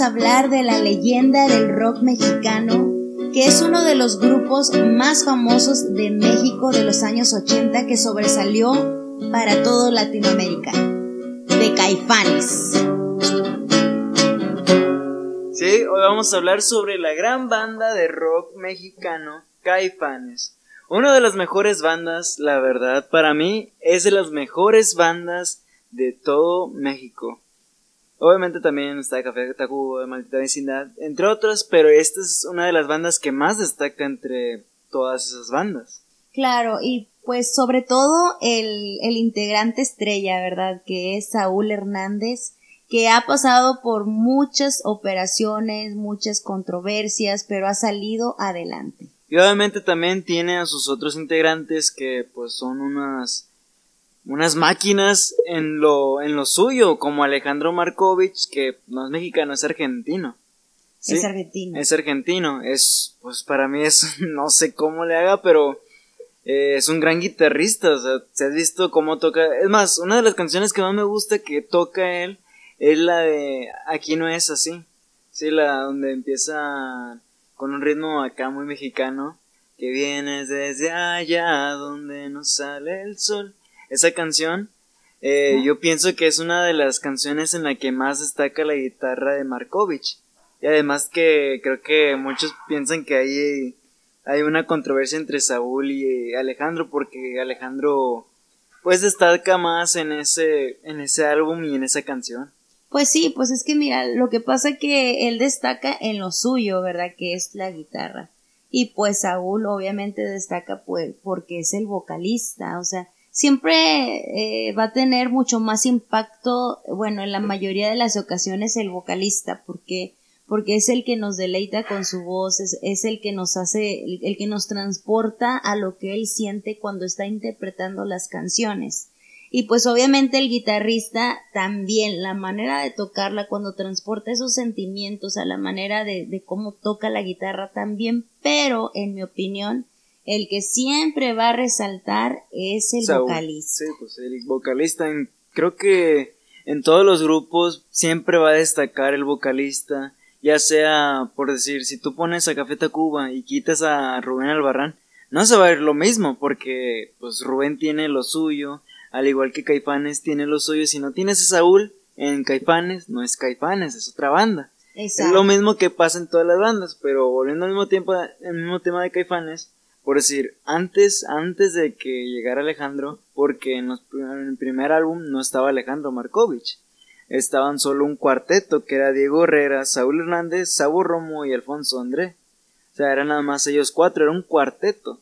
hablar de la leyenda del rock mexicano, que es uno de los grupos más famosos de México de los años 80 que sobresalió para todo Latinoamérica, de Caifanes. Sí, hoy vamos a hablar sobre la gran banda de rock mexicano, Caifanes. Una de las mejores bandas, la verdad, para mí es de las mejores bandas de todo México. Obviamente también está Café Tacuba, Maldita Vecindad, entre otras, pero esta es una de las bandas que más destaca entre todas esas bandas. Claro, y pues sobre todo el, el integrante estrella, ¿verdad? Que es Saúl Hernández, que ha pasado por muchas operaciones, muchas controversias, pero ha salido adelante. Y obviamente también tiene a sus otros integrantes que pues son unas unas máquinas en lo, en lo suyo, como Alejandro Markovich, que no es mexicano, es argentino. Es argentino. Es argentino, es, pues para mí es, no sé cómo le haga, pero eh, es un gran guitarrista, o sea, se has visto cómo toca, es más, una de las canciones que más me gusta que toca él es la de Aquí no es así, sí, la donde empieza con un ritmo acá muy mexicano, que vienes desde allá donde no sale el sol esa canción, eh, yo pienso que es una de las canciones en la que más destaca la guitarra de Markovich. Y además que creo que muchos piensan que hay, hay una controversia entre Saúl y Alejandro, porque Alejandro pues destaca más en ese, en ese álbum y en esa canción. Pues sí, pues es que mira, lo que pasa que él destaca en lo suyo, ¿verdad? Que es la guitarra. Y pues Saúl obviamente destaca pues porque es el vocalista, o sea, siempre eh, va a tener mucho más impacto, bueno, en la mayoría de las ocasiones el vocalista, porque porque es el que nos deleita con su voz, es, es el que nos hace, el, el, que nos transporta a lo que él siente cuando está interpretando las canciones. Y pues obviamente el guitarrista también, la manera de tocarla cuando transporta esos sentimientos a la manera de, de cómo toca la guitarra también, pero en mi opinión, el que siempre va a resaltar es el vocalista. Sí, pues el vocalista, en, creo que en todos los grupos siempre va a destacar el vocalista, ya sea, por decir, si tú pones a Café Tacuba y quitas a Rubén Albarrán, no se va a ver lo mismo, porque pues Rubén tiene lo suyo, al igual que Caifanes tiene lo suyo, si no tienes a Saúl en Caifanes, no es Caifanes, es otra banda. Exacto. Es lo mismo que pasa en todas las bandas, pero volviendo al mismo tiempo, el mismo tema de Caifanes, por decir, antes, antes de que llegara Alejandro, porque en, los, en el primer álbum no estaba Alejandro Markovich, estaban solo un cuarteto que era Diego Herrera, Saúl Hernández, Sabo Romo y Alfonso André. O sea, eran nada más ellos cuatro, era un cuarteto.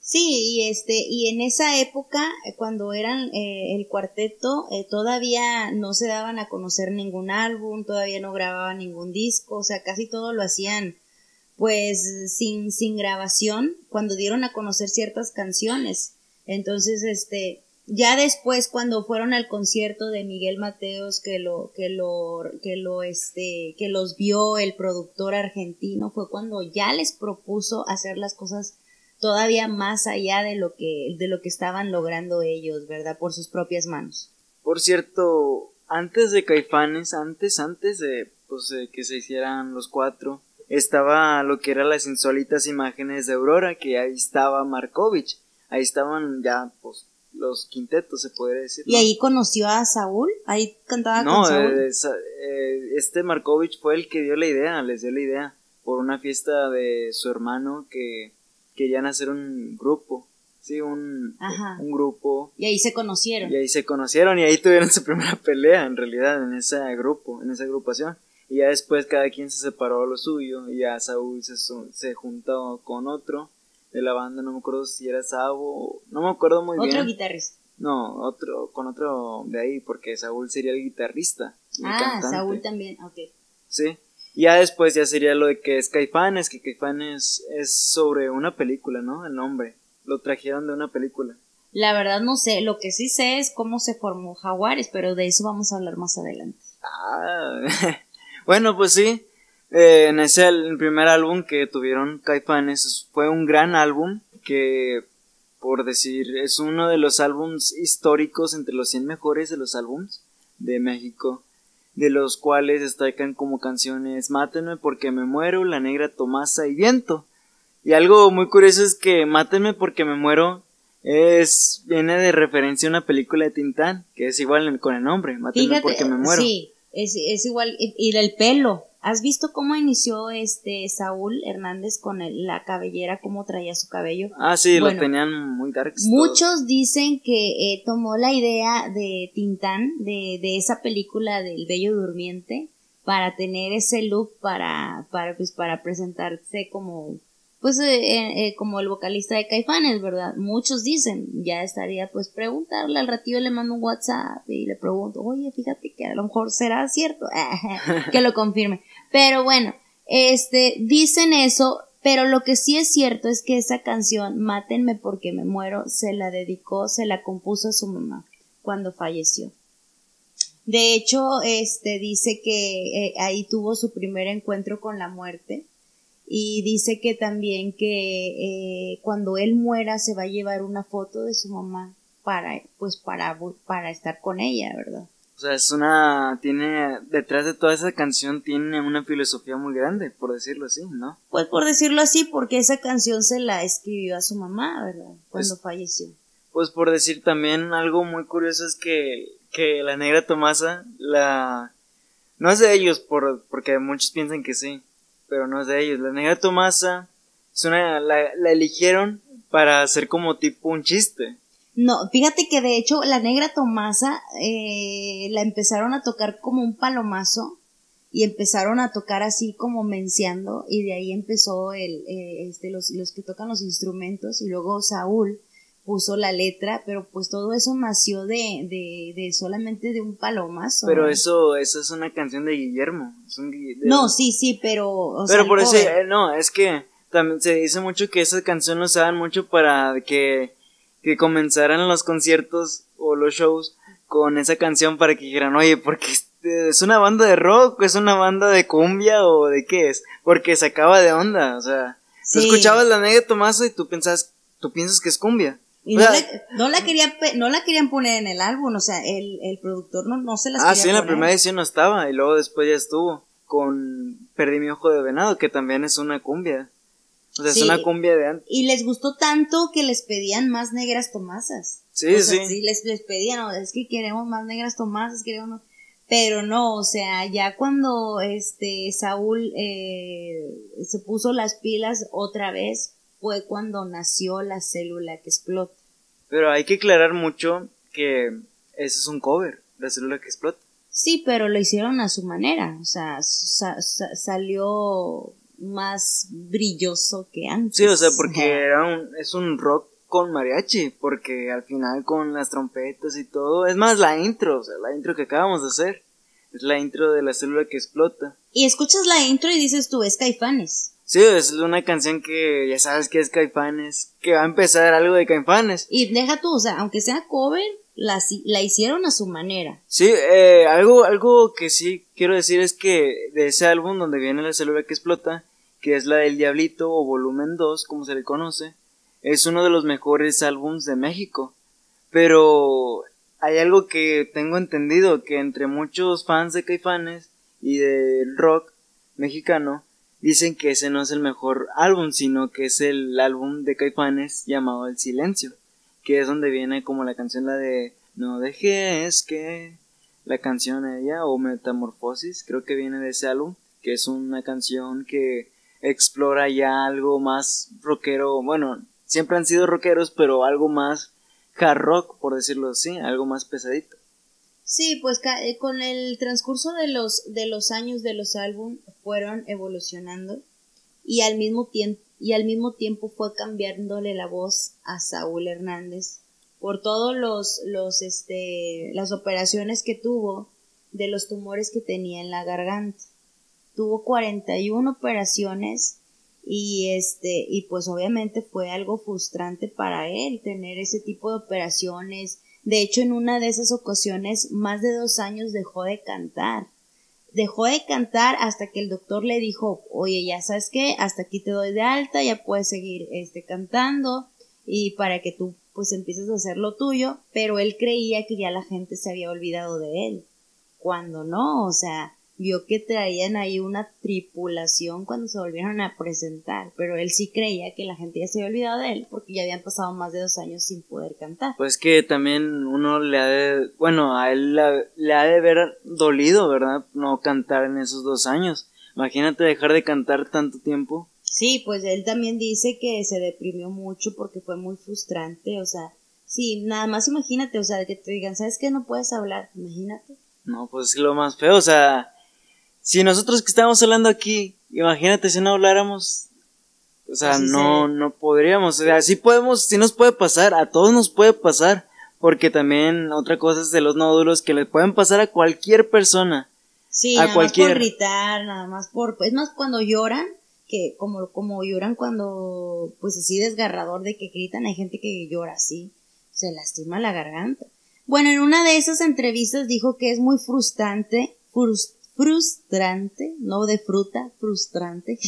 Sí, y este, y en esa época, cuando eran eh, el cuarteto, eh, todavía no se daban a conocer ningún álbum, todavía no grababan ningún disco, o sea, casi todo lo hacían pues sin, sin grabación cuando dieron a conocer ciertas canciones. Entonces, este, ya después cuando fueron al concierto de Miguel Mateos que lo, que lo, que lo, este, que los vio el productor argentino, fue cuando ya les propuso hacer las cosas todavía más allá de lo que, de lo que estaban logrando ellos, ¿verdad? Por sus propias manos. Por cierto, antes de Caifanes, antes, antes de, pues, de que se hicieran los cuatro, estaba lo que eran las insólitas imágenes de Aurora, que ahí estaba Markovich, ahí estaban ya pues los quintetos, se podría decir. ¿Y ahí conoció a Saúl? ¿Ahí cantaba no, con Saúl? Eh, eh, este Markovich fue el que dio la idea, les dio la idea, por una fiesta de su hermano que querían hacer un grupo. Sí, un, un grupo. Y ahí se conocieron. Y ahí se conocieron y ahí tuvieron su primera pelea, en realidad, en ese grupo, en esa agrupación. Y ya después cada quien se separó a lo suyo. Y ya Saúl se, se juntó con otro de la banda. No me acuerdo si era Sabo. No me acuerdo muy bien. Otro guitarrista. No, otro, con otro de ahí, porque Saúl sería el guitarrista. ah, Saúl también, ok. Sí. Y ya después ya sería lo de que es Caifanes, que Caifanes es sobre una película, ¿no? El nombre. Lo trajeron de una película. La verdad no sé, lo que sí sé es cómo se formó Jaguares, pero de eso vamos a hablar más adelante. Ah, bueno, pues sí. Eh, en ese el primer álbum que tuvieron Caifanes fue un gran álbum que, por decir, es uno de los álbums históricos entre los 100 mejores de los álbums de México, de los cuales destacan como canciones Mátenme porque me muero, La Negra Tomasa y Viento. Y algo muy curioso es que Mátenme porque me muero es viene de referencia a una película de Tintán, que es igual con el nombre, Mátenme porque me muero. Sí, es, es igual, y del pelo, ¿Has visto cómo inició este Saúl Hernández con la cabellera, cómo traía su cabello? Ah, sí, lo tenían muy dark. Muchos dicen que eh, tomó la idea de Tintán, de, de esa película del Bello Durmiente, para tener ese look para, para, pues, para presentarse como pues eh, eh, eh, como el vocalista de Caifanes, ¿verdad? Muchos dicen, ya estaría pues preguntarle, al ratito le mando un WhatsApp y le pregunto, oye, fíjate que a lo mejor será cierto, que lo confirme. Pero bueno, este, dicen eso, pero lo que sí es cierto es que esa canción, Mátenme porque me muero, se la dedicó, se la compuso a su mamá cuando falleció. De hecho, este dice que ahí tuvo su primer encuentro con la muerte y dice que también que eh, cuando él muera se va a llevar una foto de su mamá para pues para para estar con ella verdad o sea es una tiene detrás de toda esa canción tiene una filosofía muy grande por decirlo así no pues por decirlo así porque esa canción se la escribió a su mamá verdad cuando pues, falleció. Pues por decir también algo muy curioso es que que la negra Tomasa la no es de ellos por porque muchos piensan que sí pero no es de ellos. La negra Tomasa es una, la, eligieron para hacer como tipo un chiste. No, fíjate que de hecho la negra Tomasa eh, la empezaron a tocar como un palomazo y empezaron a tocar así como menciando y de ahí empezó el, eh, este, los, los que tocan los instrumentos y luego Saúl puso la letra, pero pues todo eso nació de, de, de solamente de un palomazo. Pero eso, eso es una canción de Guillermo. No, sí, sí, pero... pero por eso, eh, no, es que también se dice mucho que esa canción lo usaban mucho para que, que comenzaran los conciertos o los shows con esa canción para que dijeran, oye, porque es una banda de rock, es una banda de cumbia o de qué es, porque se acaba de onda, o sea, tú escuchabas la negra Tomaso y tú pensás, tú piensas que es cumbia. Y no, no, la quería, no la querían poner en el álbum, o sea, el, el productor no, no se las Ah, sí, en la primera edición no estaba, y luego después ya estuvo con Perdí mi ojo de venado, que también es una cumbia. O sea, es una cumbia de antes. Y les gustó tanto que les pedían más negras tomasas. Sí, sí. sí. les, les pedían, es que queremos más negras tomasas, queremos Pero no, o sea, ya cuando este Saúl eh, se puso las pilas otra vez, fue cuando nació la célula que explota. Pero hay que aclarar mucho que ese es un cover, la célula que explota. Sí, pero lo hicieron a su manera, o sea, salió más brilloso que antes. Sí, o sea, porque era un, es un rock con mariachi, porque al final con las trompetas y todo, es más la intro, o sea, la intro que acabamos de hacer, es la intro de la célula que explota. Y escuchas la intro y dices tú, es Caifanes. Sí, es una canción que ya sabes que es Caifanes, que va a empezar algo de Caifanes. Y deja tú, o sea, aunque sea cover, la, la hicieron a su manera. Sí, eh, algo, algo que sí quiero decir es que de ese álbum donde viene la célula que explota, que es la del Diablito o volumen 2, como se le conoce, es uno de los mejores álbums de México. Pero hay algo que tengo entendido, que entre muchos fans de Caifanes y del rock mexicano, dicen que ese no es el mejor álbum, sino que es el álbum de Caifanes llamado El Silencio, que es donde viene como la canción la de No dejes que la canción ella o Metamorfosis, creo que viene de ese álbum, que es una canción que explora ya algo más rockero, bueno, siempre han sido rockeros, pero algo más hard rock, por decirlo así, algo más pesadito. Sí, pues eh, con el transcurso de los, de los años de los álbumes fueron evolucionando y al mismo tiempo y al mismo tiempo fue cambiándole la voz a Saúl Hernández por todos los, los este, las operaciones que tuvo de los tumores que tenía en la garganta. Tuvo 41 operaciones y este, y pues obviamente fue algo frustrante para él tener ese tipo de operaciones, de hecho, en una de esas ocasiones, más de dos años dejó de cantar. dejó de cantar hasta que el doctor le dijo, oye, ya sabes qué, hasta aquí te doy de alta, ya puedes seguir este, cantando y para que tú pues empieces a hacer lo tuyo, pero él creía que ya la gente se había olvidado de él, cuando no, o sea, vio que traían ahí una tripulación cuando se volvieron a presentar, pero él sí creía que la gente ya se había olvidado de él porque ya habían pasado más de dos años sin poder cantar. Pues que también uno le ha de, bueno, a él le ha de haber dolido, ¿verdad? No cantar en esos dos años. Imagínate dejar de cantar tanto tiempo. Sí, pues él también dice que se deprimió mucho porque fue muy frustrante, o sea, sí, nada más imagínate, o sea, que te digan, ¿sabes qué? No puedes hablar, imagínate. No, pues es lo más feo, o sea, si nosotros que estamos hablando aquí, imagínate si no habláramos, o sea, no, no podríamos, o sea, sí podemos, sí nos puede pasar, a todos nos puede pasar, porque también otra cosa es de los nódulos que le pueden pasar a cualquier persona. Sí, a nada cualquier... más por gritar, nada más por, es más cuando lloran, que como, como lloran cuando, pues así desgarrador de que gritan, hay gente que llora así, se lastima la garganta. Bueno, en una de esas entrevistas dijo que es muy frustrante, frustrante frustrante, no de fruta, frustrante,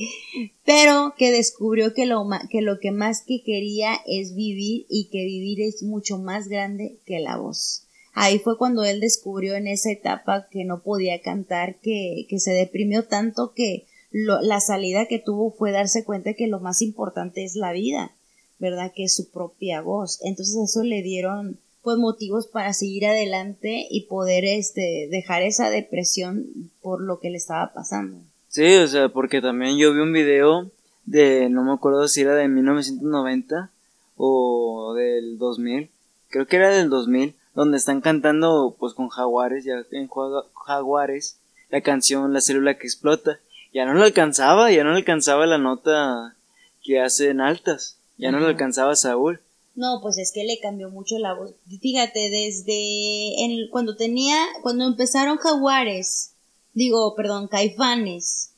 pero que descubrió que lo, que lo que más que quería es vivir y que vivir es mucho más grande que la voz. Ahí fue cuando él descubrió en esa etapa que no podía cantar, que, que se deprimió tanto que la salida que tuvo fue darse cuenta que lo más importante es la vida, ¿verdad? Que es su propia voz. Entonces eso le dieron pues motivos para seguir adelante y poder este dejar esa depresión por lo que le estaba pasando. Sí, o sea, porque también yo vi un video de no me acuerdo si era de 1990 o del 2000, creo que era del 2000, donde están cantando pues con jaguares, ya en jaguares, la canción La célula que explota. Ya no le alcanzaba, ya no le alcanzaba la nota que hacen altas, ya no le alcanzaba Saúl. No, pues es que le cambió mucho la voz. Fíjate, desde cuando tenía, cuando empezaron Jaguares, digo, perdón, Caifanes,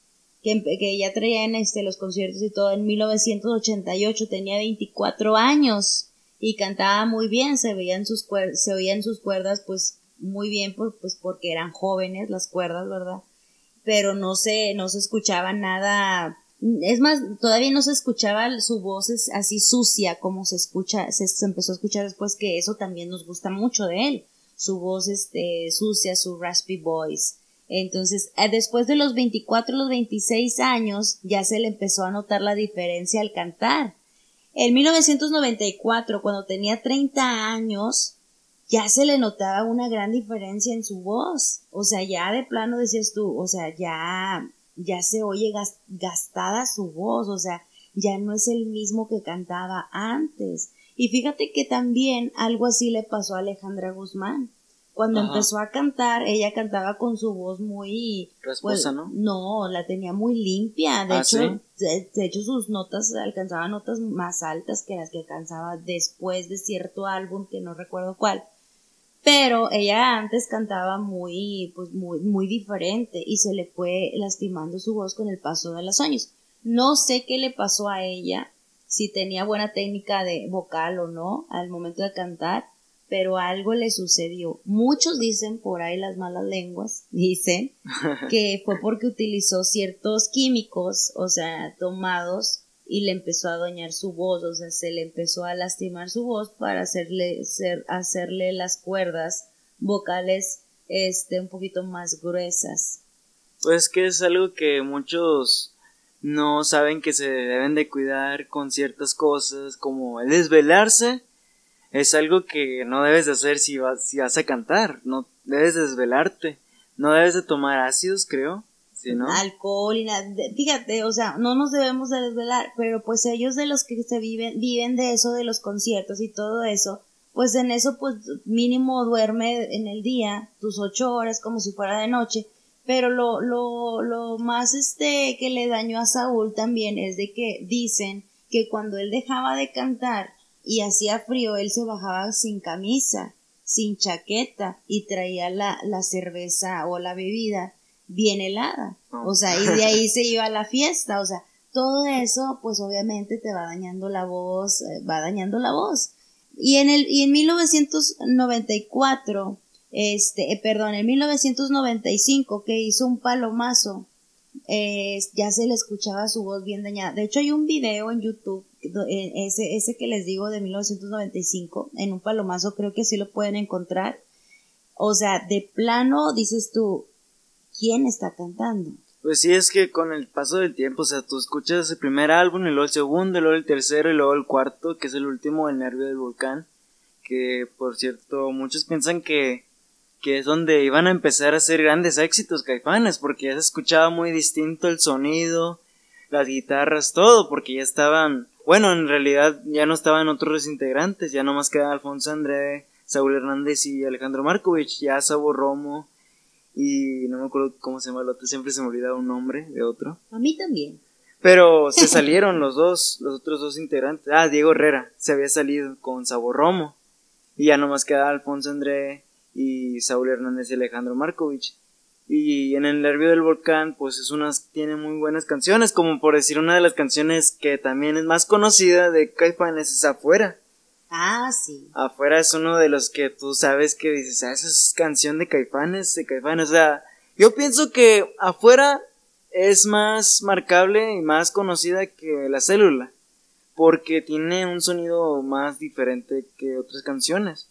que, que ya traían este, los conciertos y todo, en 1988 tenía 24 años y cantaba muy bien, se veían sus se oían sus cuerdas pues muy bien pues porque eran jóvenes las cuerdas, ¿verdad? Pero no se, no se escuchaba nada es más, todavía no se escuchaba su voz así sucia como se escucha, se, empezó a escuchar después que eso también nos gusta mucho de él, su voz este, sucia, su raspy voice. Entonces, eh, después de los 24, los 26 años, ya se le empezó a notar la diferencia al cantar. En 1994, cuando tenía 30 años, ya se le notaba una gran diferencia en su voz. O sea, ya de plano decías tú, o sea, ya ya se oye gastada su voz, o sea, ya no es el mismo que cantaba antes. Y fíjate que también algo así le pasó a Alejandra Guzmán. Cuando empezó a cantar, ella cantaba con su voz muy... Pues, ¿no? No, la tenía muy limpia. De, ah, hecho, de, hecho, sus notas alcanzaba notas más altas que las que alcanzaba después de cierto álbum que no recuerdo cuál pero ella antes cantaba muy, pues muy, muy diferente y se le fue lastimando su voz con el paso de los años. No sé qué le pasó a ella, si tenía buena técnica de vocal o no al momento de cantar, pero algo le sucedió. Muchos dicen por ahí las malas lenguas, dicen que fue porque utilizó ciertos químicos, o sea, tomados y le empezó a dañar su voz, o sea, se le empezó a lastimar su voz para hacerle, hacerle las cuerdas vocales este, un poquito más gruesas. Pues que es algo que muchos no saben que se deben de cuidar con ciertas cosas, como el desvelarse es algo que no debes de hacer si vas, si vas a cantar, no debes desvelarte, no debes de tomar ácidos, creo, alcohol y nada. Fíjate, o sea, no nos debemos de desvelar, pero pues ellos de los que se viven, viven de eso, de los conciertos y todo eso, pues en eso pues mínimo duerme en el día tus ocho horas como si fuera de noche. Pero lo, lo, lo más este que le dañó a Saúl también es de que dicen que cuando él dejaba de cantar y hacía frío, él se bajaba sin camisa, sin chaqueta y traía la, la cerveza o la bebida bien helada. O sea, y de ahí se iba a la fiesta. O sea, todo eso, pues obviamente te va dañando la voz, eh, va dañando la voz. Y en el, y en 1994, este, eh, perdón, en 1995 que hizo un palomazo, eh, ya se le escuchaba su voz bien dañada. De hecho, hay un video en YouTube, ese, ese que les digo de 1995, en un palomazo, creo que sí lo pueden encontrar. O sea, de plano dices tú, ¿quién está cantando? Pues sí, es que con el paso del tiempo, o sea, tú escuchas el primer álbum, y luego el segundo, y luego el tercero, y luego el cuarto, que es el último, El Nervio del Volcán, que por cierto, muchos piensan que, que es donde iban a empezar a hacer grandes éxitos caifanes, porque ya se escuchaba muy distinto el sonido, las guitarras, todo, porque ya estaban, bueno, en realidad ya no estaban otros integrantes, ya nomás quedaba Alfonso André, Saúl Hernández y Alejandro Markovich, ya Sabo Romo, y no me acuerdo cómo se llama el otro, siempre se me olvidaba un nombre de otro. A mí también. Pero se salieron los dos, los otros dos integrantes. Ah, Diego Herrera se había salido con Sabor Romo. Y ya nomás quedaba Alfonso André y Saúl Hernández y Alejandro Markovich. Y en el nervio del volcán, pues es unas, tiene muy buenas canciones, como por decir una de las canciones que también es más conocida de Caifanes es Afuera. Ah, sí. Afuera es uno de los que tú sabes que dices, ah, esa es canción de Caifanes, de Caifanes. O sea, yo pienso que Afuera es más marcable y más conocida que La Célula, porque tiene un sonido más diferente que otras canciones.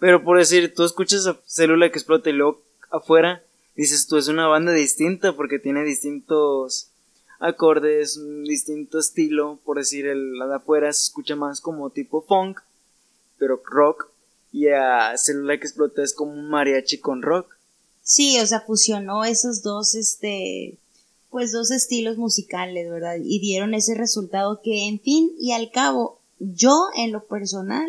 Pero por decir, tú escuchas a Célula que explota y luego Afuera, dices tú es una banda distinta porque tiene distintos acordes, un distinto estilo, por decir, el de afuera se escucha más como tipo funk pero rock, y a Célula que explota es como un mariachi con rock. Sí, o sea, fusionó esos dos, este, pues dos estilos musicales, ¿verdad? Y dieron ese resultado que, en fin y al cabo, yo en lo personal,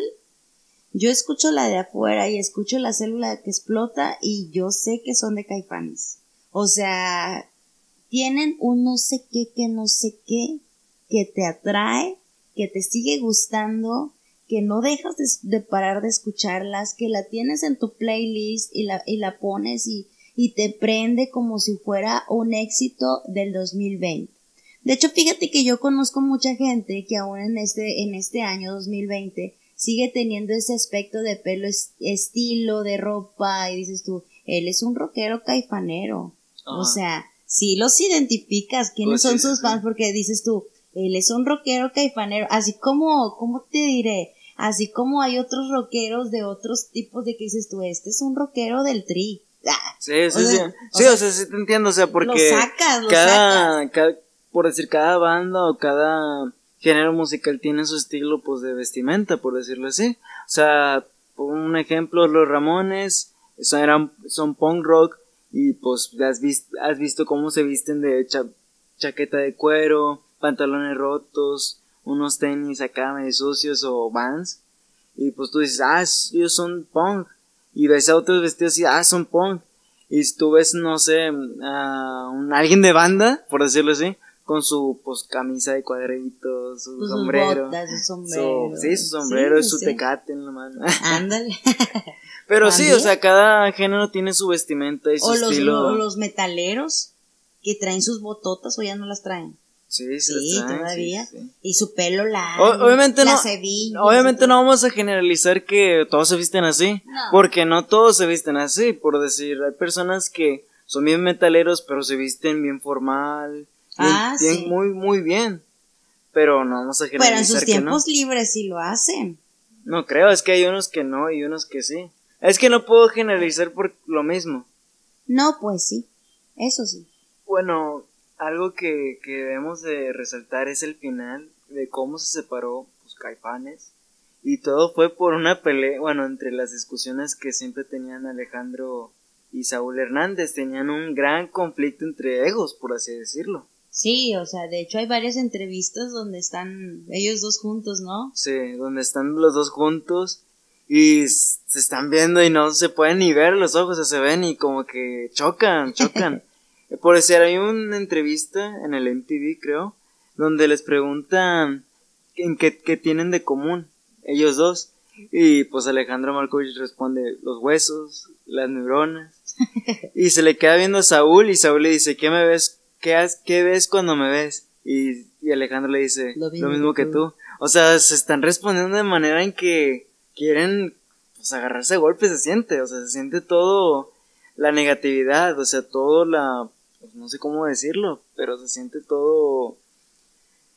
yo escucho la de afuera y escucho la célula que explota y yo sé que son de caifanes. O sea, tienen un no sé qué que no sé qué que te atrae, que te sigue gustando, que no dejas de, parar de escucharlas, que la tienes en tu playlist y la, y la pones y, y te prende como si fuera un éxito del 2020. De hecho, fíjate que yo conozco mucha gente que aún en este, en este año 2020 sigue teniendo ese aspecto de pelo, estilo, de ropa, y dices tú, él es un rockero caifanero. O sea, si los identificas quiénes pues son sus fans, porque dices tú, él es un rockero caifanero, así como, ¿cómo te diré? Así como hay otros rockeros de otros tipos de que dices tú, este es un rockero del tri. Ah, sí, sí, sí. sí, o sea, sí te entiendo, o sea, porque cada, cada, por decir, cada banda o cada género musical tiene su estilo, pues, de vestimenta, por decirlo así. O sea, por un ejemplo, los Ramones son, eran, son punk rock y, pues, has, visto, has visto cómo se visten de chaqueta de cuero, pantalones rotos, unos tenis acá medio sucios o vans. Y pues tú dices, ah, ellos son punk. Y ves a otros vestidos y, ah, son punk. Y tú ves, no sé, a un, alguien de banda, por decirlo así, con su pues camisa de cuadritos, su sombrero. su sombrero. sí, su sombrero y su tecate en la mano. Ándale. Pero sí, o sea, cada género tiene su vestimenta y su o estilo. Los, o los metaleros que traen sus bototas o ya no las traen. Sí, sí, todavía. Y su pelo largo. obviamente no. obviamente no vamos a generalizar que todos se visten así. Porque no todos se visten así. Por decir, hay personas que son bien metaleros, pero se visten bien formal. ah, sí. Muy, muy bien. Pero no vamos a generalizar. Pero en sus tiempos libres sí lo hacen. No creo, es que hay unos que no y unos que sí. Es que no puedo generalizar por lo mismo. No, pues sí. Eso sí. Bueno, algo que, que debemos de resaltar es el final de cómo se separó pues, Caifanes. Y todo fue por una pelea, bueno, entre las discusiones que siempre tenían Alejandro y Saúl Hernández. Tenían un gran conflicto entre egos, por así decirlo. Sí, o sea, de hecho hay varias entrevistas donde están ellos dos juntos, ¿no? Sí, donde están los dos juntos y se están viendo y no se pueden ni ver los ojos, se ven y como que chocan, chocan. Por decir, hay una entrevista en el MTV, creo, donde les preguntan en qué, tienen de común ellos dos. Y pues Alejandro Markovich responde los huesos, las neuronas. y se le queda viendo a Saúl y Saúl le dice, ¿qué me ves? ¿Qué, qué ves cuando me ves? Y, Alejandro le dice, lo mismo, que tú. O sea, se están respondiendo de manera en que quieren pues agarrarse a golpes se siente, o sea, se siente todo la negatividad, o sea, todo la, pues, no sé cómo decirlo, pero se siente todo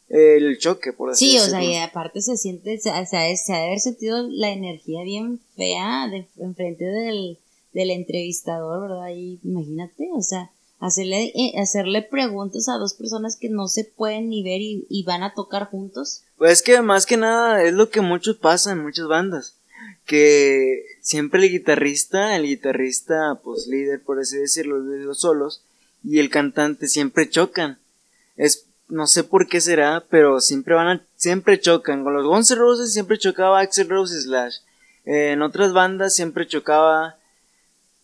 el choque, por así Sí, o decirlo. sea, y aparte se siente, se, se, ha- se ha de haber sentido la energía bien fea de, enfrente del, del entrevistador, ¿verdad? Y imagínate, o sea, hacerle, eh, hacerle preguntas a dos personas que no se pueden ni ver y, y van a tocar juntos. Pues es que más que nada es lo que muchos pasa en muchas bandas. Que siempre el guitarrista, el guitarrista, pues líder, por así decirlo, de los solos, y el cantante siempre chocan. Es, no sé por qué será, pero siempre van a, siempre chocan. Con los Guns N' Roses siempre chocaba Axel Rose Slash. Eh, en otras bandas siempre chocaba,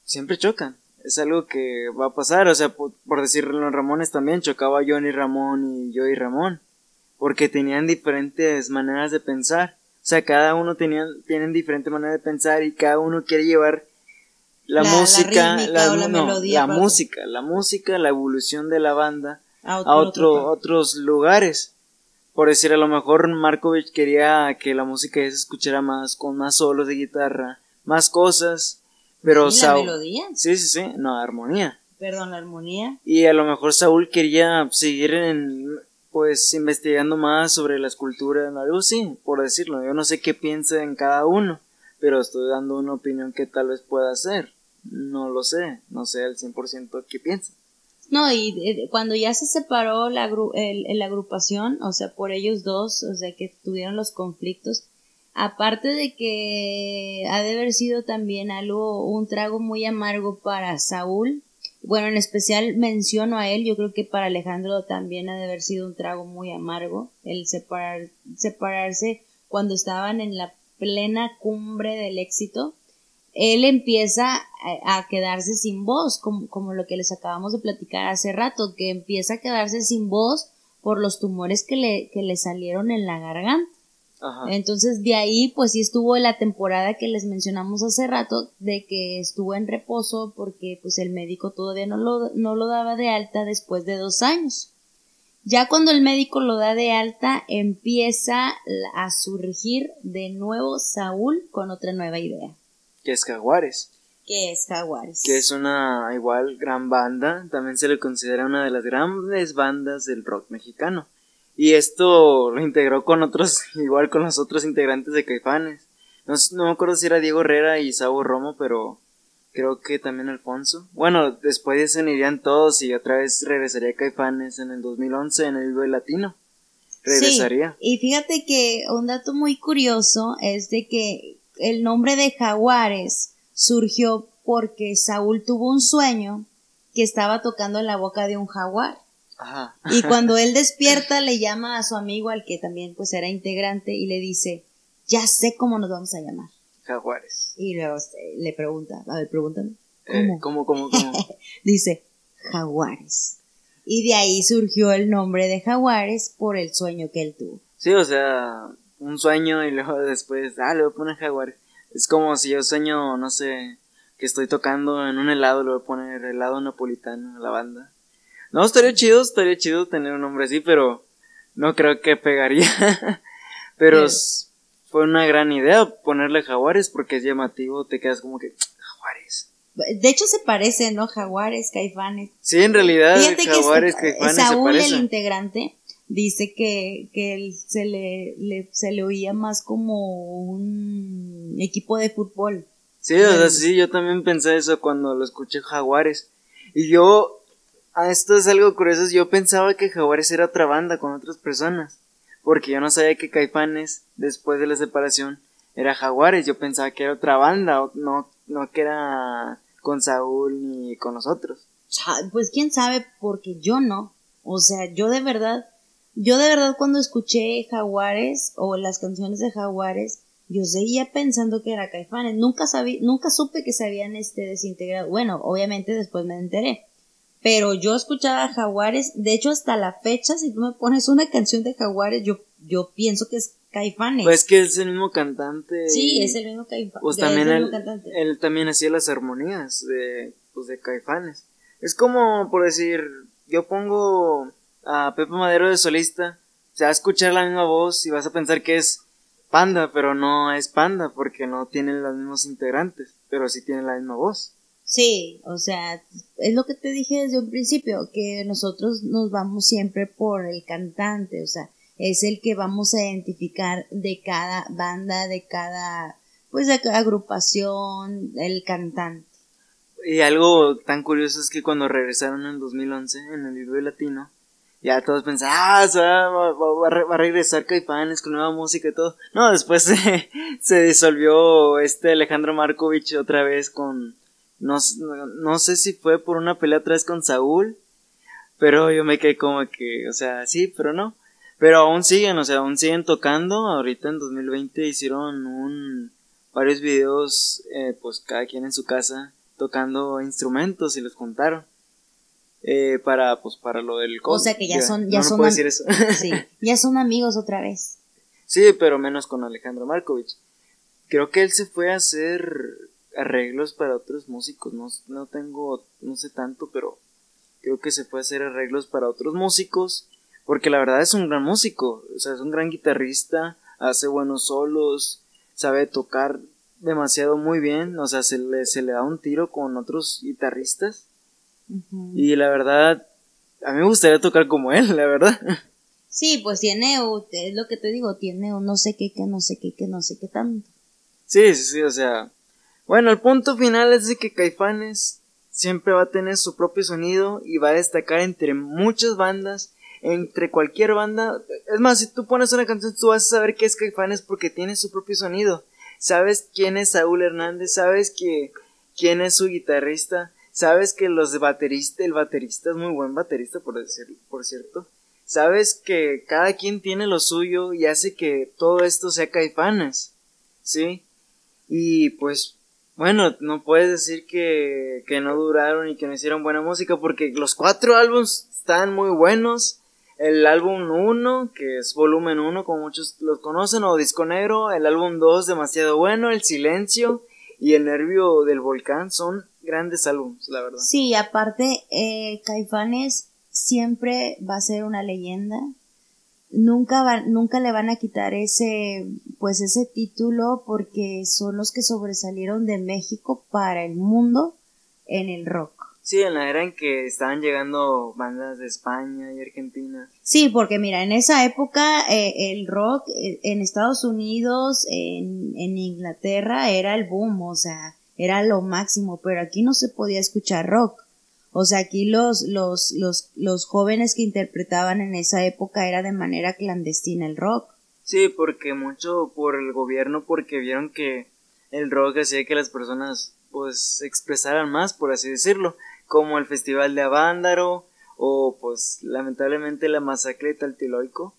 siempre chocan. Es algo que va a pasar, o sea, por, por decirlo, los Ramones también chocaba Johnny Ramón y Joey Ramón porque tenían diferentes maneras de pensar. O sea, cada uno tenía, tienen diferente manera de pensar y cada uno quiere llevar la, música, la no, melodía música, la música, la evolución de la banda A a otro, otros lugares. Por decir, a lo mejor Markovich quería que la música se escuchara más, con más solos de guitarra, más cosas, pero ¿Y la Saúl, melodía? sí, sí, sí, no, armonía. Perdón, la armonía. Y a lo mejor Saúl quería seguir en, pues, investigando más sobre la escultura, algo así, por decirlo. Yo no sé qué piensa en cada uno, pero estoy dando una opinión que tal vez pueda ser. No lo sé, no sé al 100% qué piensa. No, y eh, cuando ya se separó la, el- agrupación, o sea, por ellos dos, o sea, que tuvieron los conflictos, aparte de que ha de haber sido también algo, un trago muy amargo para Saúl, bueno, en especial menciono a él, yo creo que para Alejandro también ha de haber sido un trago muy amargo, el separar, separarse cuando estaban en la plena cumbre del éxito, él empieza a, quedarse sin voz, como, como lo que les acabamos de platicar hace rato, que empieza a quedarse sin voz por los tumores que le, que le salieron en la garganta. Ajá. Entonces de ahí pues sí estuvo la temporada que les mencionamos hace rato de que estuvo en reposo porque pues el médico todavía no lo, no lo daba de alta después de dos años. Ya cuando el médico lo da de alta empieza a surgir de nuevo Saúl con otra nueva idea, Que es Jaguares, que es Jaguares. que es una igual gran banda, también se le considera una de las grandes bandas del rock mexicano. Y esto lo integró con otros, igual con los otros integrantes de Caifanes. No, no me acuerdo si era Diego Herrera y Sabo Romo, pero creo que también Alfonso. Bueno, después se unirían todos y otra vez regresaría Caifanes en el 2011 en el Vive Latino. Regresaría. Sí, y fíjate que un dato muy curioso es de que el nombre de Jaguares surgió porque Saúl tuvo un sueño que estaba tocando en la boca de un jaguar. Ajá. Y cuando él despierta le llama a su amigo al que también pues era integrante y le dice, ya sé cómo nos vamos a llamar. Jaguares. Y luego le pregunta, a ver, pregúntame. Eh, ¿Cómo? ¿Cómo, cómo, cómo? Dice, Jaguares. Y de ahí surgió el nombre de Jaguares por el sueño que él tuvo. Sí, o sea, un sueño y luego después, ah, le voy a poner jaguar. Es como si yo sueño, no sé, que estoy tocando en un helado, le voy a poner helado napolitano a la banda. No, estaría chido, estaría chido tener un nombre así, pero no creo que pegaría. pero fue una gran idea ponerle jaguares porque es llamativo, te quedas como que, jaguares. De hecho se parecen, ¿no? Jaguares, caifanes. Sí, en realidad, Fíjate que jaguares, este- caifanes se Saúl, el integrante, dice que, que él se le, le- se le oía más como un equipo de fútbol. Sí, o sea, Bueno. sí, yo también pensé eso cuando lo escuché Jaguares. Y yo, a esto es algo curioso, yo pensaba que Jaguares era otra banda con otras personas. Porque yo no sabía que Caifanes, después de la separación, era Jaguares. Yo pensaba que era otra banda, no, no que era con Saúl ni con nosotros. Pues quién sabe, porque yo no. O sea, yo de verdad, yo de verdad cuando escuché Jaguares o las canciones de Jaguares, yo seguía pensando que era Caifanes. Nunca sabí, nunca supe que se habían este desintegrado. Bueno, obviamente después me enteré. Pero yo escuchaba Jaguares, de hecho hasta la fecha, si tú me pones una canción de Jaguares, yo, yo pienso que es Caifanes. Pues que es el mismo cantante. sí, es el mismo Caifanes. Pues también él también hacía las armonías de, pues de Caifanes. Es como, por decir, yo pongo a Pepe Madero de solista, se va a escuchar la misma voz y vas a pensar que es Panda, pero no es Panda porque no tienen los mismos integrantes, pero sí tienen la misma voz. Sí, o sea, es lo que te dije desde un principio, que nosotros nos vamos siempre por el cantante, o sea, es el que vamos a identificar de cada banda, de cada, pues de cada agrupación, el cantante. Y algo tan curioso es que cuando regresaron en 2011 en el Vive Latino, ya todos pensaban, ah, va, a regresar Caifanes con nueva música y todo. No, después se, se disolvió este Alejandro Markovich otra vez con, no, no sé si fue por una pelea otra vez con Saúl, pero yo me quedé como que, o sea, sí, pero no. Pero aún siguen, o sea, aún siguen tocando. Ahorita en 2020 hicieron un, varios videos, eh, pues cada quien en su casa, tocando instrumentos y los contaron. Eh, para, pues, para lo del O sea que ya son, ya son, ya son amigos otra vez. Sí, pero menos con Alejandro Markovich. Creo que él se fue a hacer arreglos para otros músicos. No, no tengo, no sé tanto, pero creo que se fue a hacer arreglos para otros músicos. Porque la verdad es un gran músico. O sea, es un gran guitarrista. Hace buenos solos. Sabe tocar demasiado muy bien. O sea, se le, se le da un tiro con otros guitarristas. Y la verdad, a mí me gustaría tocar como él, la verdad. Sí, pues tiene, es lo que te digo, tiene un no sé qué, que no sé qué, que no sé qué tanto. Sí, sí, sí, o sea. Bueno, el punto final es de que Caifanes siempre va a tener su propio sonido y va a destacar entre muchas bandas, entre cualquier banda. Es más, si tú pones una canción, tú vas a saber que es Caifanes porque tiene su propio sonido. Sabes quién es Saúl Hernández, sabes que quién es su guitarrista, Sabes que los de baterista, el baterista es muy buen baterista, por, decir, por cierto. Sabes que cada quien tiene lo suyo y hace que todo esto sea caifanes. ¿Sí? Y pues, bueno, no puedes decir que, que no duraron y que no hicieron buena música porque los cuatro álbumes están muy buenos. El álbum 1, que es volumen 1, como muchos los conocen, o disco negro. El álbum 2, demasiado bueno. El silencio y el nervio del volcán son grandes álbumes, la verdad. Sí, aparte, eh, Caifanes siempre va a ser una leyenda. Nunca, va, nunca le van a quitar ese, pues ese título porque son los que sobresalieron de México para el mundo en el rock. Sí, en la era en que estaban llegando bandas de España y Argentina. Sí, porque mira, en esa época eh, el rock eh, en Estados Unidos, en, en Inglaterra era el boom, o sea, era lo máximo, pero aquí no se podía escuchar rock. O sea, aquí los, los, los, los jóvenes que interpretaban en esa época era de manera clandestina el rock. Sí, porque mucho por el gobierno, porque vieron que el rock hacía que las personas pues expresaran más, por así decirlo, como el Festival de Avándaro o pues lamentablemente la masacre de Taltiloico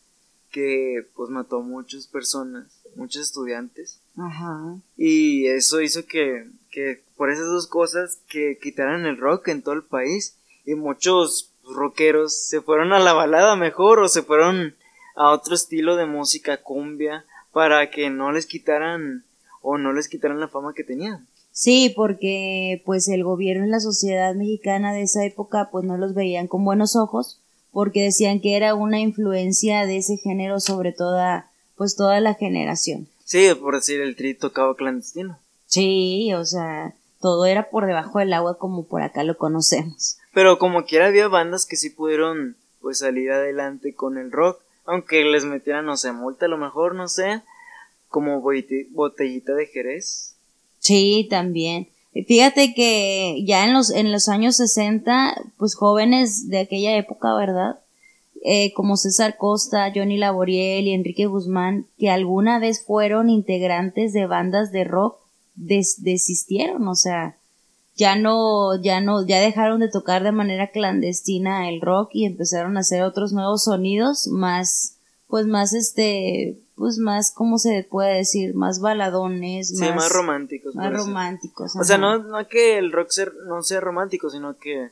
que pues mató a muchas personas, muchos estudiantes. Ajá. Y eso hizo que que por esas dos cosas que quitaran el rock en todo el país y muchos rockeros se fueron a la balada mejor o se fueron a otro estilo de música cumbia para que no les quitaran o no les quitaran la fama que tenían. Sí, porque pues el gobierno y la sociedad mexicana de esa época pues no los veían con buenos ojos porque decían que era una influencia de ese género sobre toda pues toda la generación. Sí, por decir el tri tocaba clandestino. Sí, o sea, todo era por debajo del agua como por acá lo conocemos. Pero como quiera había bandas que sí pudieron pues salir adelante con el rock, aunque les metieran, no sé, multa a lo mejor, no sé, como botellita de Jerez. Sí, también. Fíjate que ya en los, en los años 60, pues jóvenes de aquella época, ¿verdad? Eh, como César Costa, Johnny Laboriel y Enrique Guzmán, que alguna vez fueron integrantes de bandas de rock, desistieron, o sea, ya no, ya no, ya dejaron de tocar de manera clandestina el rock y empezaron a hacer otros nuevos sonidos más, pues más este, pues más, ¿cómo se puede decir? Más baladones, más, más románticos. Más románticos. O sea, no, no que el rock no sea romántico, sino que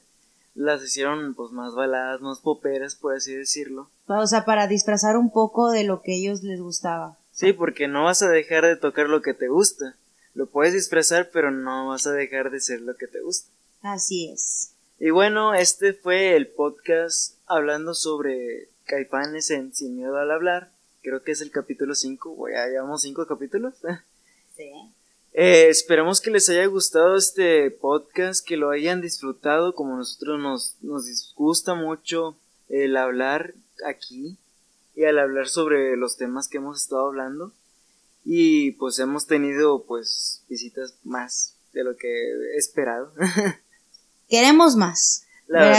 las hicieron pues más baladas, más poperas, por así decirlo. O sea, para disfrazar un poco de lo que a ellos les gustaba. Sí, porque no vas a dejar de tocar lo que te gusta. Lo puedes disfrazar, pero no vas a dejar de ser lo que te gusta. Así es. Y bueno, este fue el podcast hablando sobre caipanes en Sin Miedo al Hablar. creo que es el capítulo 5, ya llevamos 5 capítulos. Sí. Eh, esperamos que les haya gustado este podcast, que lo hayan disfrutado como nosotros nos, nos gusta mucho el hablar aquí y al hablar sobre los temas que hemos estado hablando y pues hemos tenido pues visitas más de lo que he esperado. Queremos más.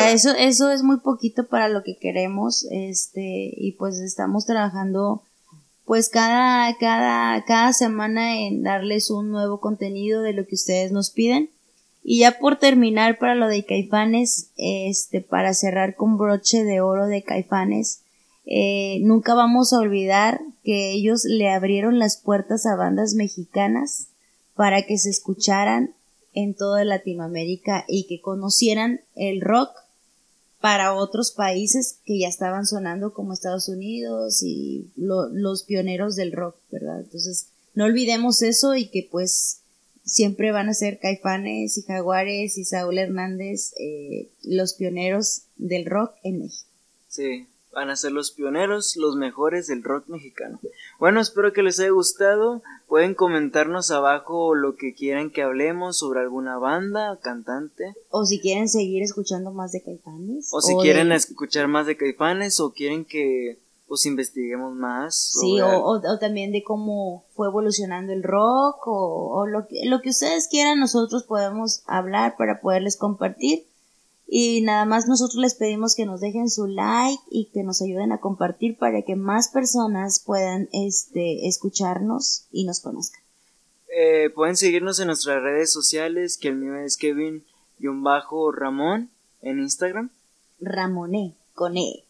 Eso, eso es muy poquito para lo que queremos, este, y pues estamos trabajando pues cada, cada, cada semana en darles un nuevo contenido de lo que ustedes nos piden. Y ya por terminar para lo de Caifanes, este, para cerrar con broche de oro de Caifanes, eh, nunca vamos a olvidar que ellos le abrieron las puertas a bandas mexicanas para que se escucharan en toda Latinoamérica y que conocieran el rock para otros países que ya estaban sonando como Estados Unidos y los pioneros del rock, ¿verdad? Entonces, no olvidemos eso y que pues siempre van a ser Caifanes y Jaguares y Saúl Hernández eh, los pioneros del rock en México. Sí, van a ser los pioneros, los mejores del rock mexicano. Bueno, espero que les haya gustado. Pueden comentarnos abajo lo que quieran que hablemos sobre alguna banda, cantante. O si quieren seguir escuchando más de Caifanes. O si quieren escuchar más de Caifanes o quieren que os investiguemos más. Sí, o, también de cómo fue evolucionando el rock o, lo, que, lo que ustedes quieran nosotros podemos hablar para poderles compartir. Y nada más nosotros les pedimos que nos dejen su like y que nos ayuden a compartir para que más personas puedan este, escucharnos y nos conozcan. Eh, pueden seguirnos en nuestras redes sociales, que el mío es Kevin-Ramón en Instagram. Ramoné, con E.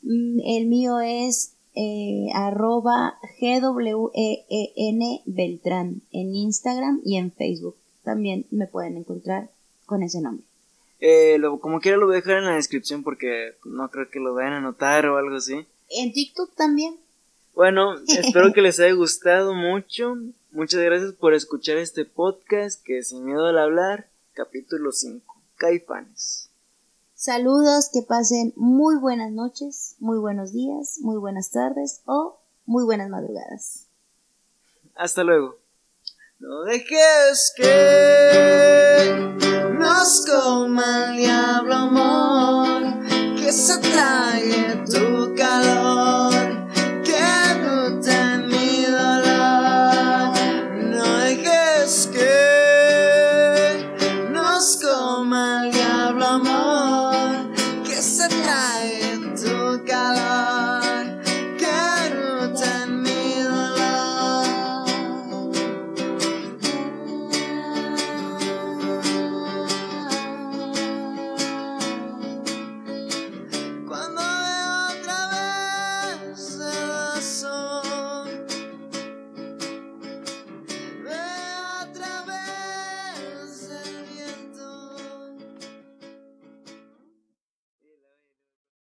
Mm, el mío es eh, arroba G-W-E-E-N Beltrán en Instagram y en Facebook. También me pueden encontrar con ese nombre. Eh, como quiera lo voy a dejar en la descripción porque no creo que lo vayan a notar o algo así. En TikTok también. Bueno, espero que les haya gustado mucho. Muchas gracias por escuchar este podcast que sin miedo al hablar, capítulo 5, Caifanes. Saludos, que pasen muy buenas noches, muy buenos días, muy buenas tardes o muy buenas madrugadas. Hasta luego. No dejes que nos coma el diablo amor, que se trague tu calor,